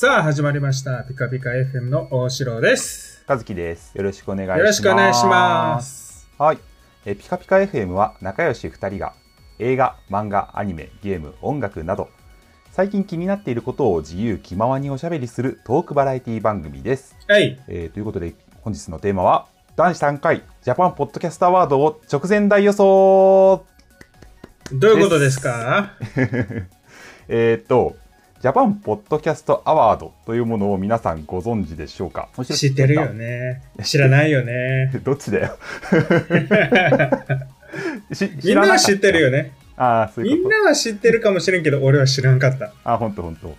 さあ、始まりました。ピカピカ FM の大城です。和樹です。よろしくお願いします。よろしくお願いします。はい。えピカピカ FM は仲良し2人が映画、漫画、アニメ、ゲーム、音楽など最近気になっていることを自由気ままにおしゃべりするトークバラエティ番組です。はい。えーということで本日のテーマは男子3回ジャパンポッドキャストアワードを直前大予想どういうことですか？えっとジャパンポッドキャストアワードというものを皆さんご存知でしょうか？知ってるよね。知らないよね。どっちだよ？しみんなは知ってるよね。ね。ああ、そういうこと。みんなは知ってるかもしれんけど、俺は知らんかった。あ、本当本当。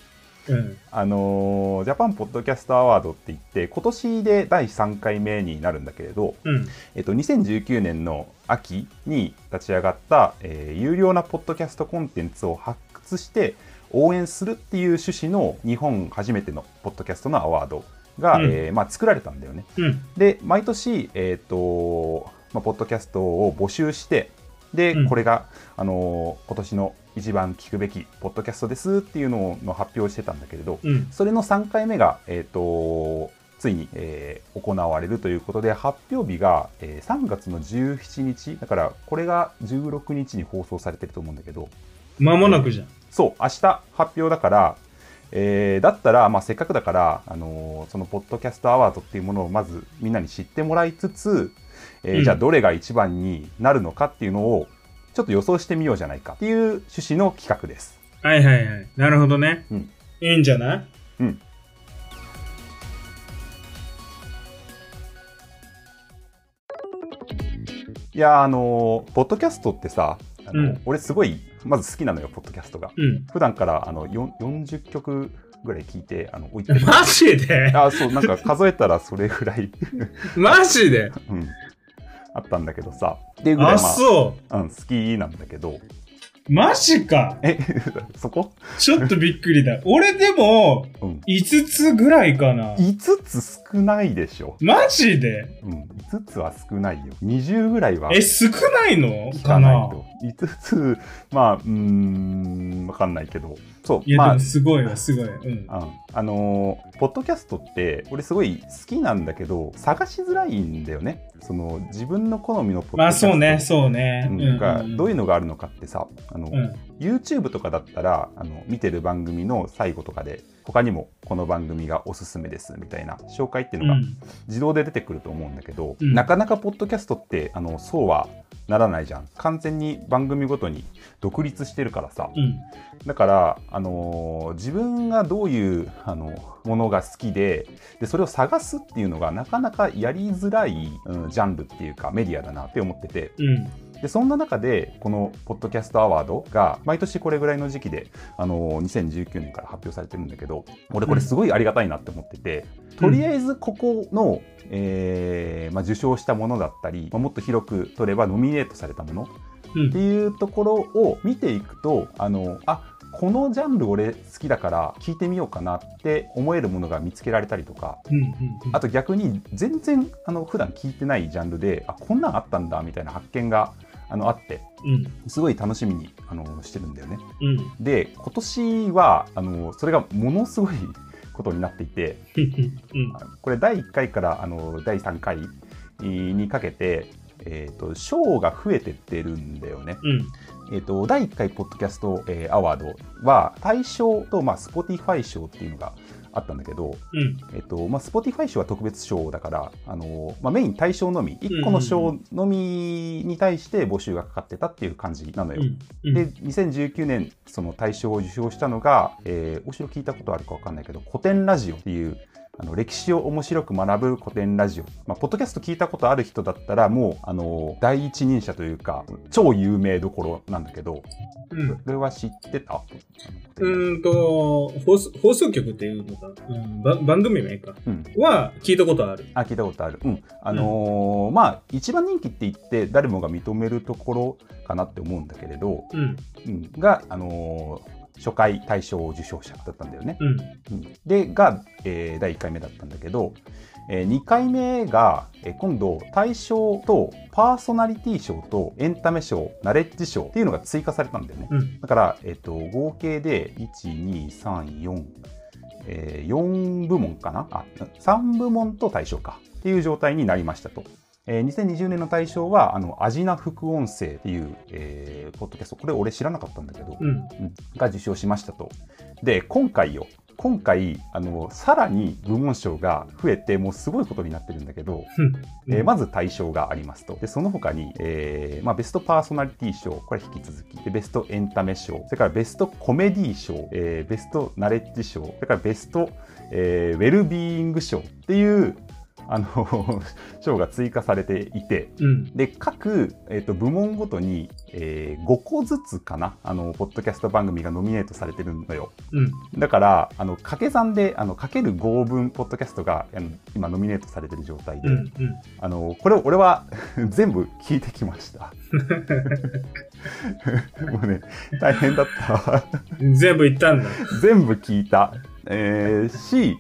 うん。あのージャパンポッドキャストアワードって言って、今年で第3回目になるんだけれど、うん。えっと、2019年の秋に立ち上がった、えー有料なポッドキャストコンテンツを発掘して応援するっていう趣旨の日本初めてのポッドキャストのアワードが、うんえーまあ、作られたんだよね。うん。で毎年、えーとまあ、ポッドキャストを募集してで、うんこれが、あのー今年の一番聞くべきポッドキャストですっていうのの発表をしてたんだけれど、うん。それの3回目が、えー、とついに、えー行われるということで発表日が、えー3月の17日だからこれが16日に放送されてると思うんだけど間もなくじゃん。そう明日発表だから、えーだったら、まあ、せっかくだから、あのーそのポッドキャストアワードっていうものをまずみんなに知ってもらいつつ、えーうんじゃあどれが一番になるのかっていうのをちょっと予想してみようじゃないかっていう趣旨の企画です。はいはいはい。なるほどね。うんいいんじゃない？うんいやーあのーポッドキャストってさあの、うん俺すごいまず好きなのよポッドキャストが。うん。普段からあのよん40曲ぐらい聞いてあの置いてる。マジで？あそうなんか数えたらそれぐらい、マジで？うん、あったんだけどさ。っていうぐらいあ、まあそう。ん、好きなんだけど。う。マジか。え そこ、ちょっとびっくりだ。俺でも、うん、5つぐらいかな。5つ少ないでしょ、マジで？うん、5つは少ないよ。20ぐらいはえ、少ないの？聞かなかな。いと5つまあうーんわかんないけど。そう。いや、まあでもすごいわ、すごい。うん。うんあのーポッドキャストって俺すごい好きなんだけど探しづらいんだよねその自分の好みのポッドキまあ、ャストそうね、そうね。うんがどういうののがあるのかってさあの、うん。YouTube とかだったらあの見てる番組の最後とかで他にもこの番組がおすすめですみたいな紹介っていうのがうん。自動で出てくると思うんだけど、うんなかなかポッドキャストってあのそうはならないじゃん完全に番組ごとに独立してるからさうん。だから、あのー自分がどういうあのものが好きででそれを探すっていうのがなかなかやりづらい、うんジャンルっていうかメディアだなって思ってて。うん。でそんな中でこのポッドキャストアワードが毎年これぐらいの時期で、あのー2019年から発表されてるんだけど俺これすごいありがたいなって思ってて、とりあえずここの、えーまあ、受賞したものだったり、まあもっと広く取ればノミネートされたものうん。っていうところを見ていくとあのあこのジャンル俺好きだから聞いてみようかなって思えるものが見つけられたりとか。あと逆に全然あの普段聞いてないジャンルであこんなんあったんだみたいな発見があのあってうん。すごい楽しみにあのしてるんだよね。うん。で今年はあのそれがものすごいことになっていてうん。これ第1回からあの第3回にかけて、えー、と賞が増えてってるんだよね。うん。えー、と第1回ポッドキャスト、えーアワードは大賞と、まあ、Spotify 賞っていうのがあったんだけど、うん。えーとまあ、Spotify 賞は特別賞だから、あのーまあ、メイン対象のみ1個の賞のみに対して募集がかかってたっていう感じなのよ。うん。で2019年その大賞を受賞したのが、えー、お城聞いたことあるかわかんないけど古典ラジオっていうあの歴史を面白く学ぶ古典ラジオ、まあ、ポッドキャスト聞いたことある人だったらもうあの第一人者というか超有名どころなんだけどうん。それは知ってた？うーんと放送、放送局っていうのか、うん、ば番組名か。うんは聞いたことある。あ聞いたことある。うん。あのーまあ、一番人気って言って誰もが認めるところかなって思うんだけれど、うん。うん、が、あのー初回大賞受賞者だったんだよね。うん。うんで、が、えー第1回目だったんだけど、え2回目が、えー今度、大賞とパーソナリティ賞とエンタメ賞、ナレッジ賞っていうのが追加されたんだよね。うん。だから、えっと、合計で、1、2、3、4、え4部門かな？あ、3部門と対象かっていう状態になりましたと。えー、2020年の大賞は、あの、アジナ副音声っていう、えー、ポッドキャスト、これ俺知らなかったんだけど、うん。が受賞しましたと。で、今回よ、今回、あの、さらに部門賞が増えて、もうすごいことになってるんだけど、えーまず大賞がありますと。で、その他に、えーまあ、ベストパーソナリティ賞、これ引き続き。で、ベストエンタメ賞、それからベストコメディ賞、えーベストナレッジ賞、それからベスト、えーウェルビーイング賞っていう、あの、賞が追加されていて、うん。で、各、えっと部門ごとに、えー5個ずつかな、あの、ポッドキャスト番組がノミネートされてるのよ。うん。だから、あの、掛け算で、あの、かける5分ポッドキャストが、今ノミネートされてる状態で、うん。うん。あの、これを俺は 全部聞いてきました。もうね、大変だったわ。全部言ったんだ。全部聞いた。えーし、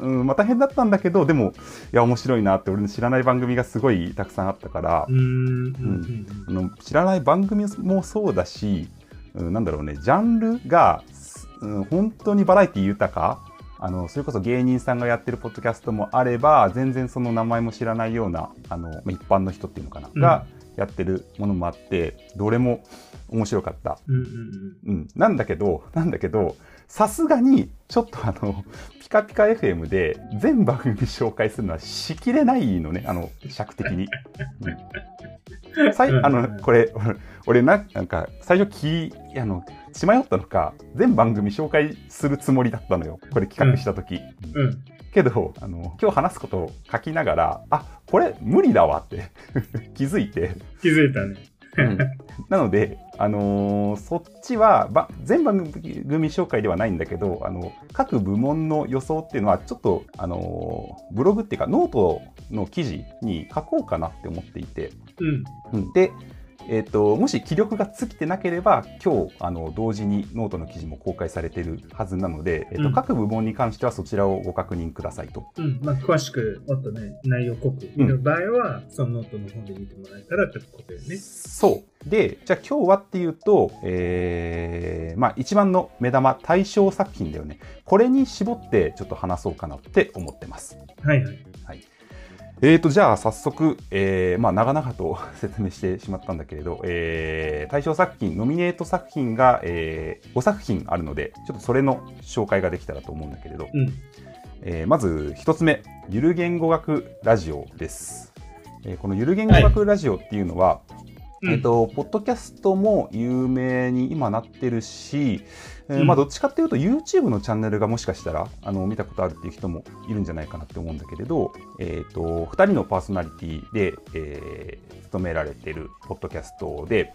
うん、まあ大変だったんだけど、でも、いや、面白いなって、俺の知らない番組がすごいたくさんあったからう、ーん。うん。あの知らない番組もそうだし、うん、なんだろうね、ジャンルが、すうん、本当にバラエティ豊か、あのそれこそ芸人さんがやってるポッドキャストもあれば、全然その名前も知らないような、あのまあ一般の人っていうのかな、うんがやってるものもあって、どれも面白かった。うん。うん。うん、なんだけど、なんだけど、さすがに、ちょっとあの、ピカピカ FM で全番組紹介するのはしきれないのね、あの、尺的に。うん、さいあの、これ、俺俺な、なんか、最初き、あの、血迷ったのか、全番組紹介するつもりだったのよ。これ企画した時。うん。けど、あの、今日話すことを書きながら、あ、これ無理だわって 気づいて、気づいたね。なので、あのーそっちはば全番組紹介ではないんだけどあの各部門の予想っていうのはちょっと、あのーブログっていうかノートの記事に書こうかなって思っていて、うん。うんで、えー、ともし気力が尽きてなければ今日あの同時にノートの記事も公開されてるはずなので、えーとうん各部門に関してはそちらをご確認くださいと。うん。まあ、詳しく、もっとね、内容濃く見る場合は、そのノートの方で見てもらえたらってことよね。そう。で、じゃあ今日はっていうと、えー、まあ一番の目玉、対象作品だよね。これに絞ってちょっと話そうかなって思ってます。はいはい。えーと、じゃあ早速、えー、まあ長々と 説明してしまったんだけれど、えー、対象作品、ノミネート作品が、えー、5作品あるので、ちょっとそれの紹介ができたらと思うんだけれど、うん。えーまず一つ目、ゆる言語学ラジオです。えーこのゆる言語学ラジオっていうのは、うんえっ、と、ポッドキャストも有名に今なってるし、えーうんまあどっちかっていうと YouTube のチャンネルがもしかしたらあの見たことあるっていう人もいるんじゃないかなって思うんだけれど、えっ、と、2人のパーソナリティで、えー務められてるポッドキャストで、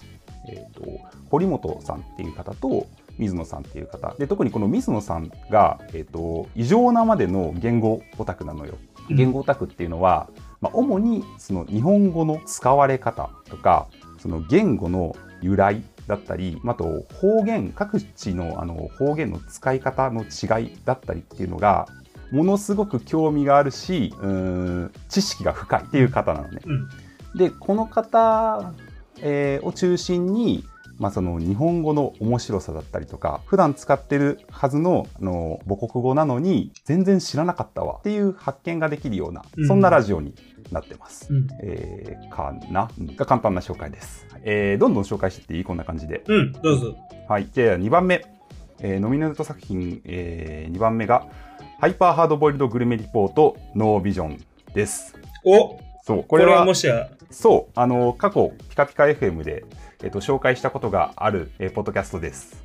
えっ、と、堀本さんっていう方と、水野さんっていう方。で、特にこの水野さんが、えっ、と、異常なまでの言語オタクなのよ。うん言語オタクっていうのは、まあ、主にその日本語の使われ方とか、その言語の由来だったり、あと方言、各地のあの方言の使い方の違いだったりっていうのが、ものすごく興味があるし、うーん知識が深いっていう方なのね。うん。でこの方、えーを中心に、まあ、その日本語の面白さだったりとか普段使ってるはずのあの母国語なのに全然知らなかったわっていう発見ができるような、うんそんなラジオになってます。うん。えーかなうんが簡単な紹介です、えーどんどん紹介してっていい？こんな感じで。うん。どうぞ。はい、じゃあ2番目、えーノミネート作品、え2番目がハイパーハードボイルドグルメリポートノービジョンです。おそう、ここれれははもしや、そう、あの、過去、ピカピカ FM で、えっと、紹介したことがある、えーポッドキャストです。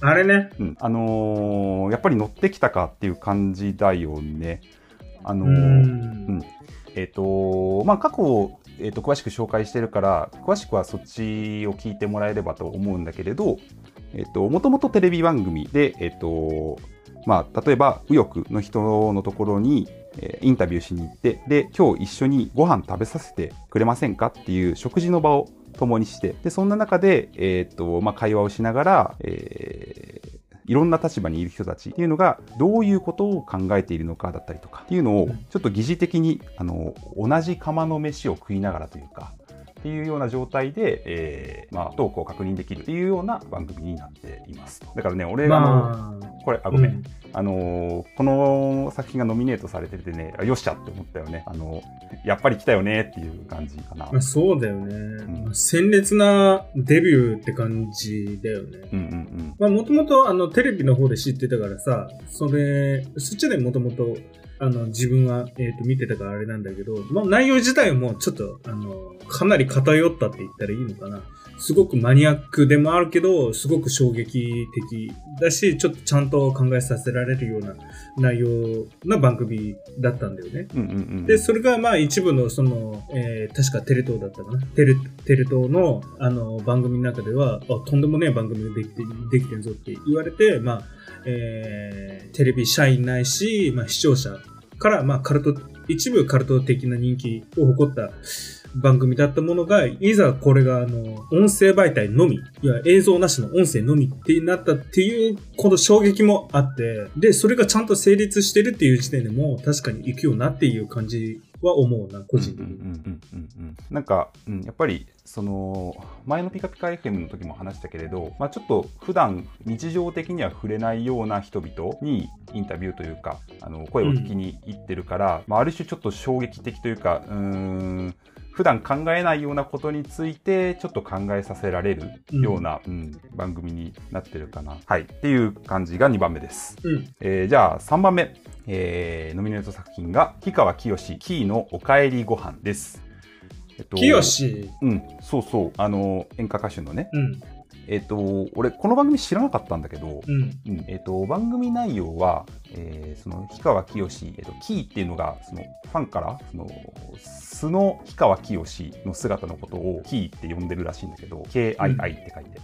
あれね。うん。あのーやっぱり乗ってきたかっていう感じだよね。あのうーん。えっ、と、まあ、過去、えっ、と、詳しく紹介してるから、詳しくはそっちを聞いてもらえればと思うんだけれど、えっ、と、もともとテレビ番組で、えっ、と、まあ、例えば、右翼の人のところに、えーインタビューしに行って、で、今日一緒にご飯食べさせてくれませんかっていう食事の場を共にして、で、そんな中で、えっ、と、まあ、会話をしながら、えーいろんな立場にいる人たちっていうのがどういうことを考えているのかだったりとかっていうのをちょっと疑似的にあの同じ釜の飯を食いながらというかっていうような状態で、えーまあ、トークを確認できるっていうような番組になっています。だからね、俺、あのまあ、これ、あ、ごめん。うんあのーこの作品がノミネートされててね、あよっしゃって思ったよね。あのやっぱり来たよねっていう感じかな。まあ、そうだよね。んまあ鮮烈なデビューって感じだよね。うんうんまあ、もともと、あの、テレビの方で知ってたからさ、それ、そっちでもともと、あの、自分は、えっ、と、見てたからあれなんだけど、まあ、内容自体もちょっと、あの、かなり偏ったって言ったらいいのかな。すごくマニアックでもあるけど、すごく衝撃的だし、ちょっとちゃんと考えさせられるような内容な番組だったんだよね。うん。うんうんうん。で、それがまあ一部のその、えー確かテレ東だったかな。テレ、テレ東のあの番組の中では、あ、とんでもねえ番組ができて、できてんぞって言われて、まあ、えーテレビ社員ないし、まあ視聴者から、まあカルト、一部カルト的な人気を誇った番組だったものが、いざこれがあの、音声媒体のみ、いや映像なしの音声のみってなったっていう、この衝撃もあって、で、それがちゃんと成立してるっていう時点でも、確かに行くよなっていう感じは思うな、個人的に。うんうんうんうんうんなんか、うん、やっぱりその前のピカピカ FM の時も話したけれど、まあ、ちょっと普段日常的には触れないような人々にインタビューというかあの声を聞きに行ってるから、まあ、ある種ちょっと衝撃的というかうん普段考えないようなことについてちょっと考えさせられるような、うん番組になってるかな。はい。っていう感じが2番目です。うん。えーじゃあ3番目、えーノミネート作品が氷川きよしキーのおかえりご飯です。えっときよし。うん、そうそう、あの演歌歌手のね。うん。えっと、俺、この番組知らなかったんだけど、うん。うんえっと、番組内容は、えーその氷川きよし、えっと、キーっていうのがそのファンからその素の氷川きよしの姿のことをキーって呼んでるらしいんだけど KII って書いて。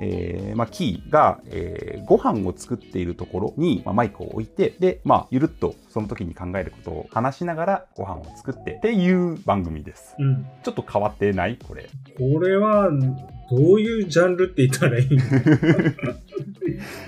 えーまあ、キーが、えーご飯を作っているところに、まあ、マイクを置いてで、まあ、ゆるっとその時に考えることを話しながらご飯を作ってっていう番組です。うん。ちょっと変わってない？これ。これは、どういうジャンルって言ったらいいの？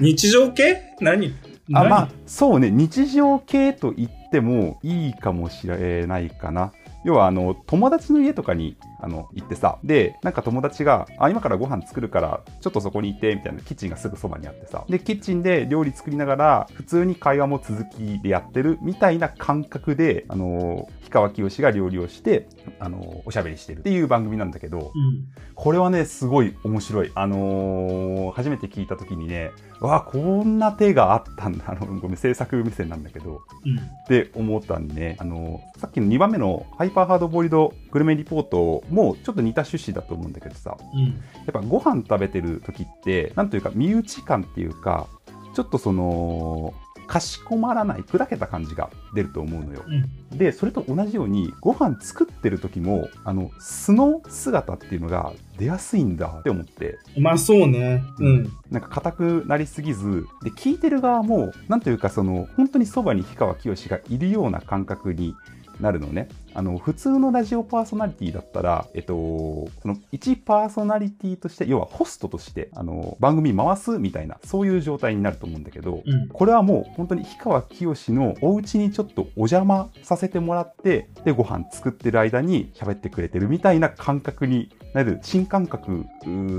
日常系？何？あ何まあそうね。日常系と言ってもいいかもしれないかな要はあの友達の家とかにあの行ってさでなんか友達があ今からご飯作るからちょっとそこにいてみたいなキッチンがすぐそばにあってさでキッチンで料理作りながら普通に会話も続きでやってるみたいな感覚であの氷川きよしが料理をしてあのおしゃべりしてるっていう番組なんだけど、うん。これはね、すごい面白い。あのー初めて聞いた時にね、わあ、こんな手があったんだ。あの、ごめん、制作目線なんだけど、うん。って思ったんでね、あのーさっきの2番目のハイパーハードボイルドグルメリポートもちょっと似た趣旨だと思うんだけどさ、うん。やっぱご飯食べてる時って、なんというか、身内感っていうか、ちょっとその、かしこまらない、砕けた感じが出ると思うのよ。うん。でそれと同じようにご飯作ってる時もあの素の姿っていうのが出やすいんだって思ってまあそうね。うん。なんか硬くなりすぎずで聞いてる側もなんというかその本当にそばに氷川きよしがいるような感覚になるのねあの普通のラジオパーソナリティだったら、えっと、その一パーソナリティとして要はホストとしてあの番組回すみたいなそういう状態になると思うんだけど、うん。これはもう本当に氷川きよしのお家にちょっとお邪魔させてもらってでご飯作ってる間に喋ってくれてるみたいな感覚になる新感覚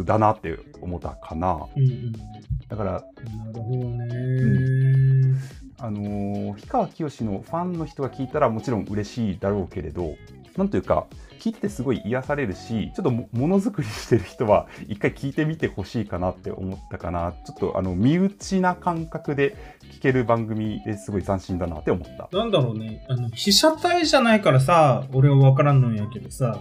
だなって思ったかなうん。うん。だからなるほどね。あのー氷川きよしのファンの人が聞いたらもちろん嬉しいだろうけれどなんというか聞いててすごい癒されるしちょっともものづくりしてる人は一回聞いてみてほしいかなって思ったかなちょっとあの身内な感覚で聞ける番組ですごい斬新だなって思った。なんだろうね。あの、被写体じゃないからさ、俺はわからんのやけどさ、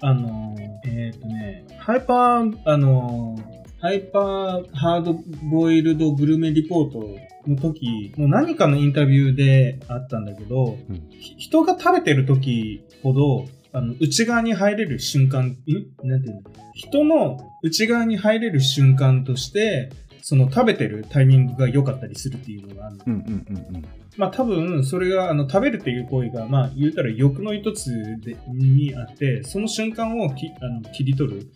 あの、えっ、とね、ハイパー、あの、ハイパーハードボイルドグルメリポートの時、もう何かのインタビューであったんだけど、うん。ひ人が食べてる時ほど、あの、内側に入れる瞬間、ん？なんていうの？人の内側に入れる瞬間として、その食べてるタイミングが良かったりするっていうのがあるの。うんうんうんうんまあ多分、それが、あの、食べるっていう行為が、まあ言うたら欲の一つでにあって、その瞬間をきあの切り取る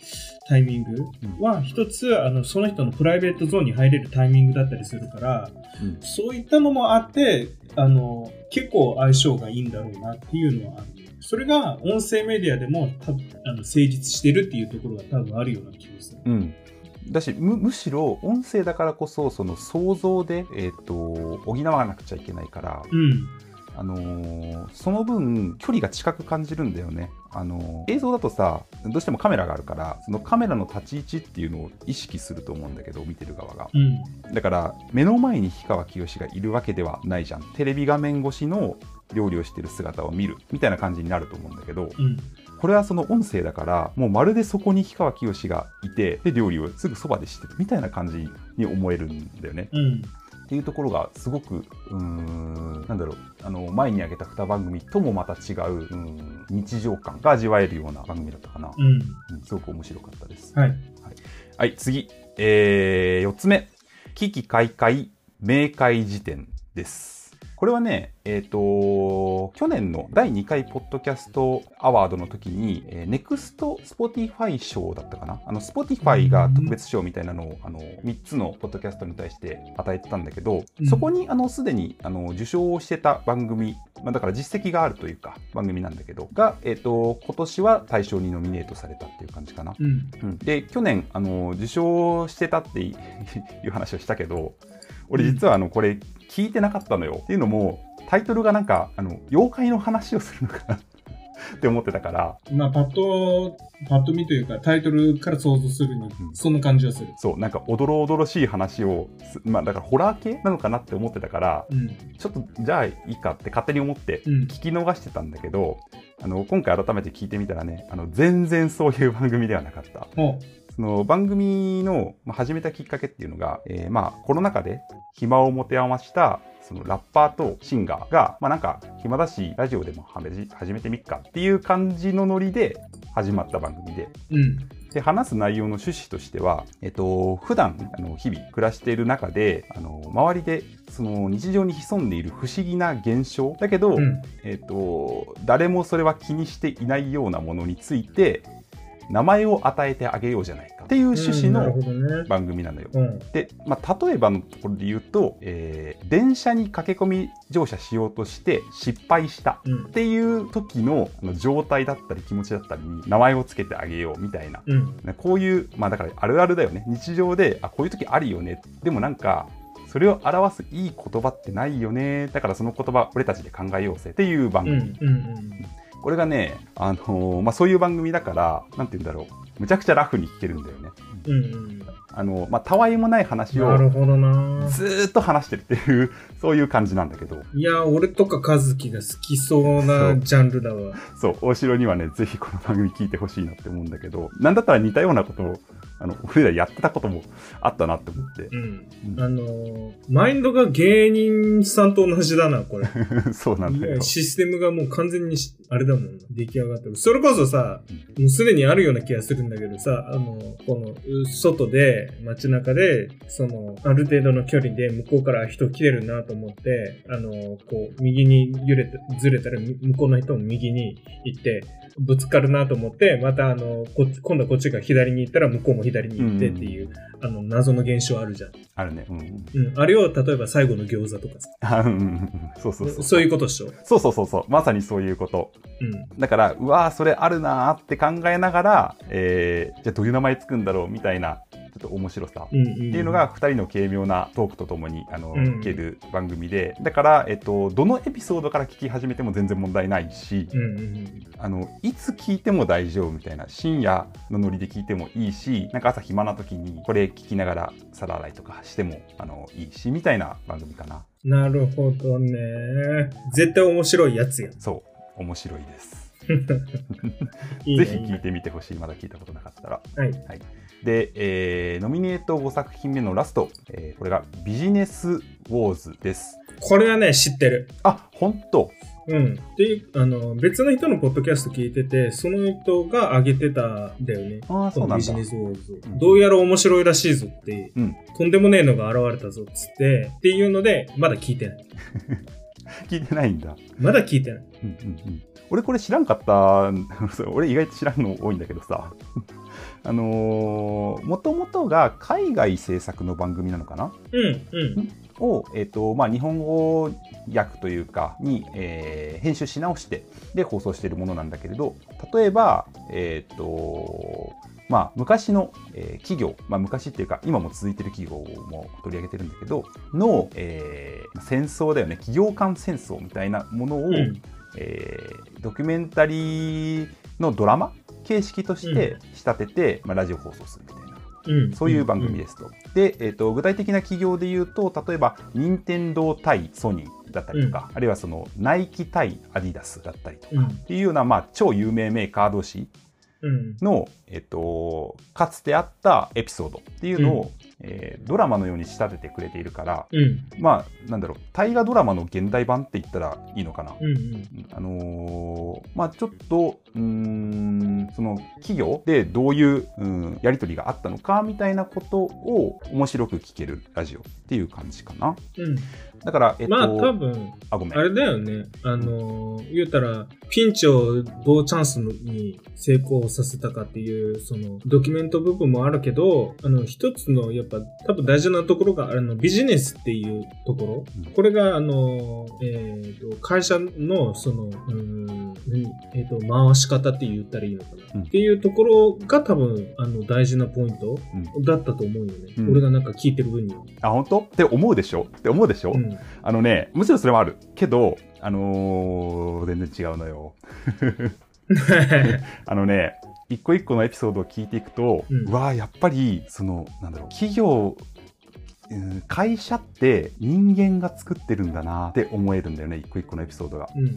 タイミングは一つ、あの、その人のプライベートゾーンに入れるタイミングだったりするから、うんそういったのもあって、あの、結構相性がいいんだろうなっていうのはある。それが音声メディアでも多分あの成立してるっていうところが多分あるような気がする。うんだしむむしろ音声だからこそその想像で、えー、と補わなくちゃいけないから、うん。あのーその分距離が近く感じるんだよね、あのー映像だとさどうしてもカメラがあるからそのカメラの立ち位置っていうのを意識すると思うんだけど見てる側がうん。だから目の前に氷川きよしがいるわけではないじゃんテレビ画面越しの料理をしてる姿を見るみたいな感じになると思うんだけどうん。これはその音声だからもうまるでそこに氷川きよしがいてで料理をすぐそばでしてるみたいな感じに思えるんだよね。うん。っていうところがすごくうーんなんだろうあの前に挙げた2番組ともまた違ううん日常感が味わえるような番組だったかな、うん。うんすごく面白かったです。はい。はい。次、え4つ目。奇奇怪怪明解事典ですこれはね、えっ、と、去年の第2回ポッドキャストアワードの時に、えー、 Next Spotify 賞だったかな？あの、 Spotifyが特別賞みたいなのを、あの、3つのポッドキャストに対して与えてたんだけど、うんそこに、あの、すでに、あの、受賞をしてた番組、まあ、だから実績があるというか、番組なんだけど、が、えっ、と、今年は大賞にノミネートされたっていう感じかな。うん。うんで去年あの受賞してたってい いう話をしたけど俺実はあのこれ聞いてなかったのよっていうのもタイトルがなんかあの妖怪の話をするのかな って思ってたからまあ、パッと、パッと見というか、タイトルから想像するにう、んそんな感じはする。そうなんかおどろおどろしい話をすまあだからホラー系なのかなって思ってたからうん。ちょっとじゃあいいかって勝手に思ってうん。聞き逃してたんだけどあの今回改めて聞いてみたらねあの全然そういう番組ではなかったおその番組のまあ始めたきっかけっていうのが、えーまあコロナ禍で暇を持て余したそのラッパーとシンガーが、まあなんか暇だしラジオでも始めてみっかっていう感じのノリで始まった番組で、うん。で話す内容の趣旨としては、えっと、普段あの日々暮らしている中であの周りでその日常に潜んでいる不思議な現象だけど、うん。えっと、誰もそれは気にしていないようなものについて名前を与えてあげようじゃないかっていう趣旨の。番組なのよ。うん。で、まあ、例えばのところで言うと、えー電車に駆け込み乗車しようとして失敗したうんっ。ていう時の状態だったり気持ちだったりに名前をつけてあげようみたいなうん。ねこういう、まあだからあるあるだよね。日常で、あ、こういう時あるよね。でもなんか、それを表すいい言葉ってないよね。だからその言葉、俺たちで考えようぜっていう番うん。組。うん。これがね、あのーまあそういう番組だから、なんて言うんだろう。むちゃくちゃラフに聞けるんだよね。うん。うん。あの、まあ、たわいもない話をなるほどな。ずーっと話してるっていう、そういう感じなんだけど、いや、俺とか和樹が好きそうなジャンルだわ。そう、大城にはね、ぜひこの番組聞いてほしいなって思うんだけど、なんだったら似たようなことを、あの、俺らやってたこともあったなって思ってう。ん。うんあのー、マインドが芸人さんと同じだな、これ。そうなんだよ。システムがもう完全にしあれだもんな。出来上がってる。それこそさ、もうすでにあるような気がするんだけどさ、あの、この、う外で、街中で、その、ある程度の距離で向こうから人来てるなと思って、あの、こう、右に揺れて、ずれたら、み向こうの人も右に行って、ぶつかるなと思って、またあの、今度はこっちが左に行ったら向こうも左に行ってっていう、あの、謎の現象あるじゃん。あるね。うん。うん。あれを、例えば最後の餃子とかさ。あうんうんうんそうそうそう。そういうことっしょ？そうそうそうそう。まさにそういうこと。うん。だから、うわーそれあるなーって考えながら、えー、じゃあどういう名前つくんだろうみたいな、ちょっと面白さ。っていうのが2人の軽妙なトークとともにあの、うん聞ける番組でだから、えっと、どのエピソードから聞き始めても全然問題ないし。あのいつ聞いても大丈夫みたいな深夜のノリで聞いてもいいしなんか朝暇な時にこれ聞きながら皿洗いとかしてもあのいいしみたいな番組かななるほどね。絶対面白いやつや。そう面白いです ぜひ聞いてみてほしい。まだ聞いたことなかったら。はい。で、えーノミネート5作品目のラスト、えーこれがビジネスウォーズです。これはね、知ってる。あ本当。うん。で、あの、別の人のポッドキャスト聞いてて、その人が上げてたんだよね。ああそうなんだ。ビジネスウォーズうん。どうやら面白いらしいぞって、うん。とんでもねえのが現れたぞっつって、っていうので、まだ聞いてない。聞いてないんだ。まだ聞いてない。うんうんうん俺これ知らんかった。俺意外と知らんの多いんだけどさ。あのー、もともとが海外制作の番組なのかな？うん、うん。を、えっとまあ、日本語訳というかに、えー編集し直してで放送しているものなんだけれど例えば、えっとまあ、昔の、えー企業、まあ、昔っていうか今も続いてる企業も取り上げてるんだけどの、えー戦争だよね。企業間戦争みたいなものを、うんえードキュメンタリーのドラマ形式として仕立てて、まあ、ラジオ放送するみたいな。うん。そういう番組ですと。で、えー、と具体的な企業で言うと例えば任天堂対ソニーだったりとか、あるいはそのナイキ対アディダスだったりとか、うん。っていうような、まあ、超有名メーカー同士うん。の、えっと、かつてあったエピソードっていうのを、えードラマのように仕立ててくれているから、うんまあ、なんだろう、大河ドラマの現代版って言ったらいいのかな。うんうんあのーまあちょっと、うーん、その企業でどういう、うん、やりとりがあったのかみたいなことを面白く聞けるラジオっていう感じかな。うんだから、えっと、まあ多分あ、ごめん。あれだよね。あのー、言うたら、ピンチをどうチャンスに成功させたかっていう、その、ドキュメント部分もあるけど、あの、一つの、やっぱ、多分大事なところが、あの、ビジネスっていうところ。うんこれが、あのー、えっ、と、会社の、その、うーん、何えっ、と、回し方って言ったらいいのかな。うんっていうところが多分、あの、大事なポイントうんだったと思うよね。うん俺がなんか聞いてる分には。あ、本当？って思うでしょ？って思うでしょ、うん。あのね、むしろそれもある。けど、あのー全然違うのよ。あのね、一個一個のエピソードを聞いていくと、ううんわあやっぱり、その、なんだろう、企業、うん会社って人間が作ってるんだなって思えるんだよね、一個一個のエピソードが。うん。うん。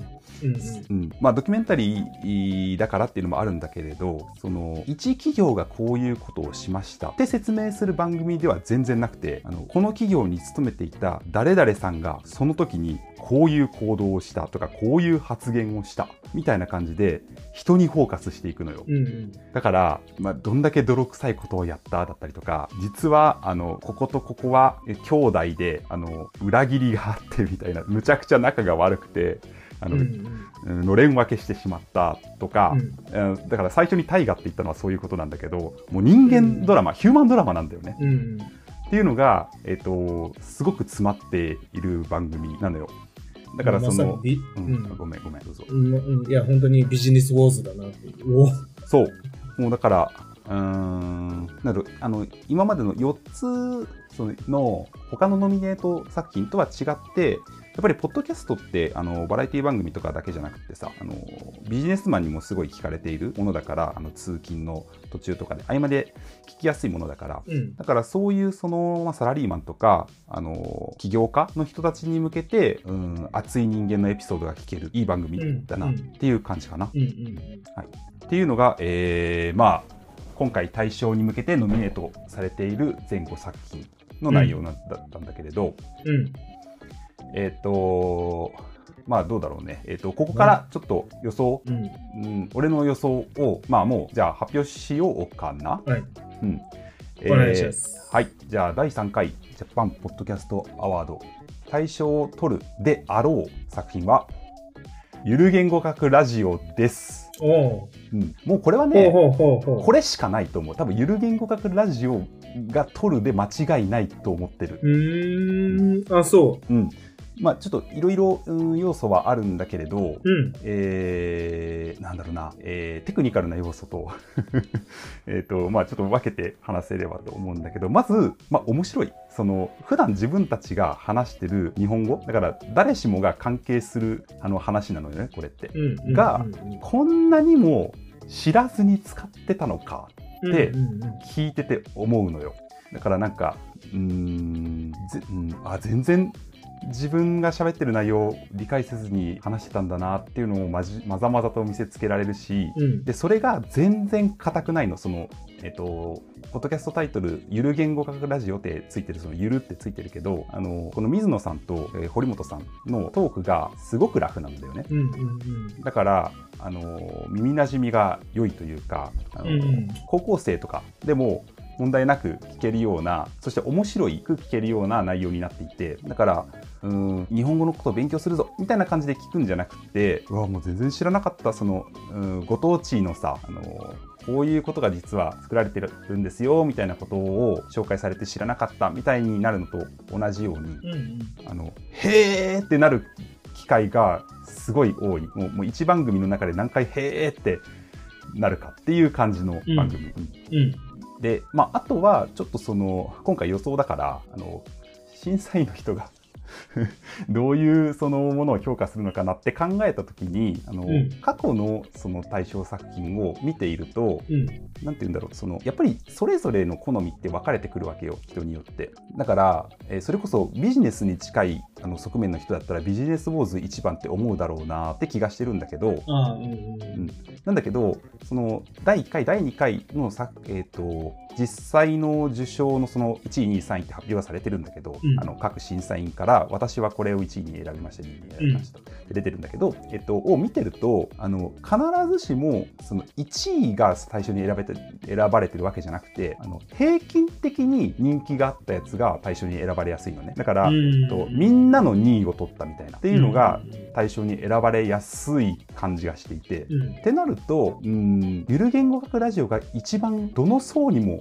うん、まあドキュメンタリーだからっていうのもあるんだけれどその一企業がこういうことをしましたって説明する番組では全然なくてあのこの企業に勤めていた誰々さんがその時にこういう行動をしたとかこういう発言をしたみたいな感じで人にフォーカスしていくのよ。うん。うん。だから、まあ、どんだけ泥臭いことをやっただったりとか、実は、あの、こことここはえ兄弟で、あの、裏切りがあってみたいな、むちゃくちゃ仲が悪くて、あの、うん。うんのれん分けしてしまったとか、うんうんだから最初に大河って言ったのはそういうことなんだけど、もう人間ドラマ、ヒューマンドラマなんだよね。うん。っていうのが、えっ、と、すごく詰まっている番組なのよ。だからその、ううん。んごめんごめん、どうぞ。うんうん。いや、本当にビジネスウォーズだなって。そう。もうだから、うーん、なるあの今までの4つそのの他のノミネート作品とは違って、やっぱりポッドキャストってあのバラエティ番組とかだけじゃなくてさあの、ビジネスマンにもすごい聞かれているものだから、あの通勤の途中とかで、合間で聞きやすいものだから、うん。だからそういうその、まあ、サラリーマンとかあの起業家の人たちに向けて、うん、熱い人間のエピソードが聞けるいい番組だなっていう感じかな。うんうん。っていうのが、えーまあ、今回大賞に向けてノミネートされている全5作品の内容なだったんだけれど、うん。えっ、とまあどうだろうね、えっとここからちょっと予想、うん。うん、俺の予想をまあもうじゃあ発表しようかな。はい。うんお願いします。はい、じゃあ第3回ジャパンポッドキャストアワード大賞を取るであろう作品はゆる言語学ラジオです。おううん、もうこれはね。これしかないと思う。多分ゆる言語学ラジオが取るで間違いないと思ってるう。ーん。あ、そうん。まあちょっといろいろうん要素はあるんだけれど、う。うん。えー、なんだろうな、えーテクニカルな要素と、えっと、まあちょっと分けて話せればと思うんだけど、まず、まあ面白い。その、普段自分たちが話してる日本語、だから誰しもが関係するあの話なのよね、これって。うん。がうんうんこんなにも知らずに使ってたのかでうんうんうん聞いてて思うのよ。だからなんか、うーん、ぜうんあ全然自分が喋ってる内容を理解せずに話してたんだなっていうのをまじまざまざと見せつけられるし、うん。でそれが全然硬くないのそのえっとポッドキャストタイトル「ゆる言語学ラジオ」ってついてるその「ゆる」ってついてるけどあのこの水野さんと、えー堀本さんのトークがすごくラフなんだよね。だからあの耳なじみが良いというかあの、うんうん高校生とかでも問題なく聞けるようなそして面白いく聞けるような内容になっていてだからうん日本語のことを勉強するぞみたいな感じで聞くんじゃなくてうわもう全然知らなかったそのうんご当地のさあのこういうことが実は作られてるんですよみたいなことを紹介されて知らなかったみたいになるのと同じようにうんうん。あのへーってなる機会がすごい多いもうもう1番組の中で何回へーってなるかっていう感じの番組。うんうん。で、まあ、あとは、ちょっとその、今回予想だから、あの、審査員の人が どういうそのものを評価するのかなって考えたときに、あの、うん過去のその対象作品を見ていると、うん。なんて言うんだろう、その、やっぱりそれぞれの好みって分かれてくるわけよ、人によって。だから、えーそれこそビジネスに近いあの側面の人だったらビジネスウォーズ一番って思うだろうなって気がしてるんだけど、うんなんだけど、その第1回、第2回のさ、えー、と実際の受賞のその1位、2位、3位って発表はされてるんだけど、うん。あの各審査員から私はこれを1位に選びました、2位に選びましたって出てるんだけど、えっと、を見てるとあの必ずしもその1位が最初に選べて選ばれてるわけじゃなくてあの平均的に人気があったやつが対象に選ばれやすいのね。だから、うん。えっとみんなの2位を取ったみたいなっていうのがうん対象に選ばれやすい感じがしていて。うん。ってなると、うん、ゆる言語学ラジオが一番どの層にも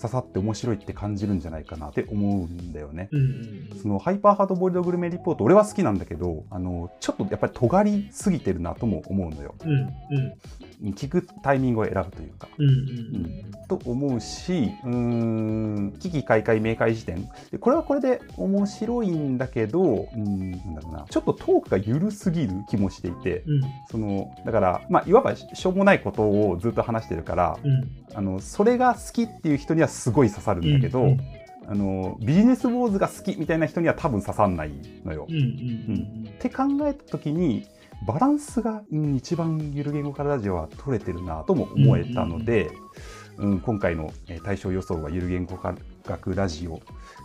刺さって面白いって感じるんじゃないかなって思うんだよね。うんうんそのハイパーハードボイルドグルメリポート、俺は好きなんだけど、あの、ちょっとやっぱり尖りすぎてるなとも思うのよ。うんうん聞くタイミングを選ぶというか。うんうんと思うし、うーん、危機開会明快時点。でこれはこれで面白いんだけど、うん、なんだろうな。ちょっとトークが緩すぎる気もしていて、うんその、だから、まあ、いわばししょうもないことをずっと話してるから、うんあの、それが好きっていう人にはすごい刺さるんだけど、うんあの、ビジネスウォーズが好きみたいな人には多分刺さんないのよ。うんうんって考えた時に、バランスが、うん、一番ゆる言語化ラジオは取れてるなとも思えたので、うん今回のえー対象予想はゆる言語化学ラジオ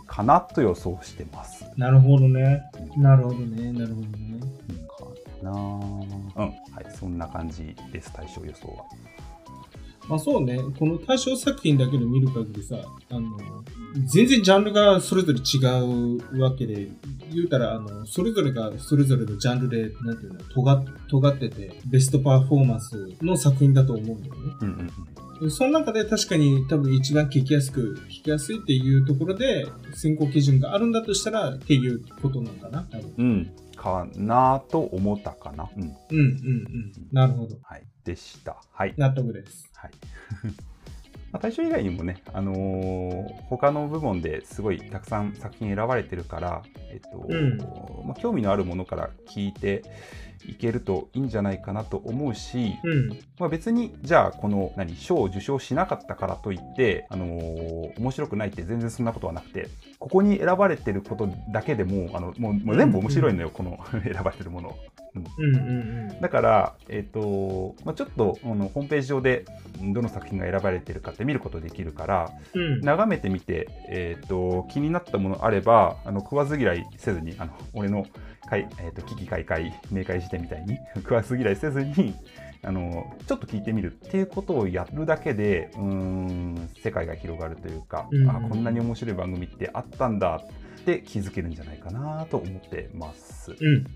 かなと予想してます。なるほどね。なるほどね。なるほどね。かなあうん、はい、そんな感じです、対象予想は。まあそうね、この対象作品だけで見る限りさ、あの、全然ジャンルがそれぞれ違うわけで、言うたら、あの、それぞれがそれぞれのジャンルで、なんていうの、尖っ尖ってて、ベストパフォーマンスの作品だと思うんだよね。うんうんうんその中で確かに多分一番聞きやすく、聞きやすいっていうところで選考基準があるんだとしたらっていうことなのかな多分。うん、かなと思ったかな。うん、うんうんうん。なるほど。はい、でした。はい。納得です。はい。まあ対象以外にもね、あのー他の部門ですごいたくさん作品選ばれてるから、えっと、うんまあ、興味のあるものから聞いていけるといいんじゃないかなと思うし、うん。まあ、別にじゃあこの何賞を受賞しなかったからといって、あのー面白くないって全然そんなことはなくてここに選ばれてることだけでもあのもうもう全部面白いのよ、この 選ばれてるもの。うんうんうん。だから、えっとまあ、ちょっとあのホームページ上でうんどの作品が選ばれてるかって見ることできるからうん。眺めてみて、えっと気になったものあればあの食わず嫌いせずにあの俺のかい、えっと危機開会明快辞典みたいに 食わず嫌いせずにあのちょっと聞いてみるっていうことをやるだけでうーん世界が広がるというか、うんあこんなに面白い番組ってあったんだって気づけるんじゃないかなと思ってます。うん。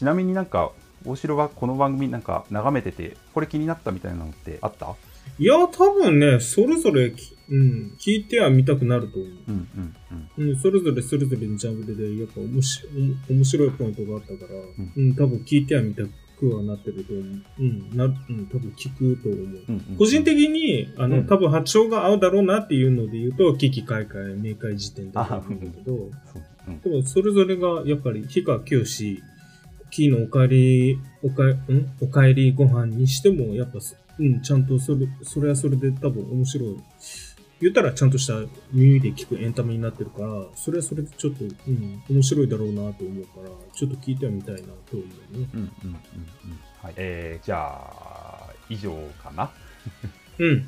ちなみになんか大城はこの番組なんか眺めててこれ気になったみたいなのってあった？いや、多分ね、それぞれき、うん、聞いては見たくなると思う。うんうんうんうん、それぞれそれぞれのジャンルで、やっぱ面白い面白いポイントがあったから、んうん、多分聞いては見たくはなってると思う。うん、な、うん、多分聞くと思う。うんうん個人的に、あの、うん多分発祥が合うだろうなっていうので言うと、危機開会、明快時点だと思うんだけど、でもそれぞれが、やっぱり、氷川きよし、 kiiのおかえり、おかえ、ん？おかえりご飯にしても、やっぱす、うん、ちゃんとそれ、それはそれで多分面白い。言ったらちゃんとした耳で聞くエンタメになってるから、それはそれでちょっと、うん、面白いだろうなと思うから、ちょっと聞いてはみたいなと思うね。うんうんうんうんはいえー、じゃあ以上かな？うん。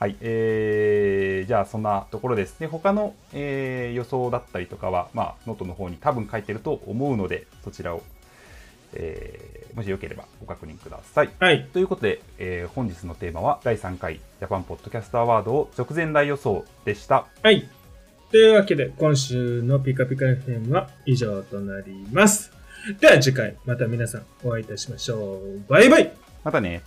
はい、えー、じゃあそんなところですね他の、えー予想だったりとかは、まあ、ノートの方に多分書いてると思うのでそちらを、えーもしよければご確認くださいはい。ということで、えー本日のテーマは第3回ジャパンポッドキャストアワードを直前大予想でしたはい。というわけで、今週のピカピカ FM は以上となります。では次回、また皆さんお会いいたしましょう。バイバイまたね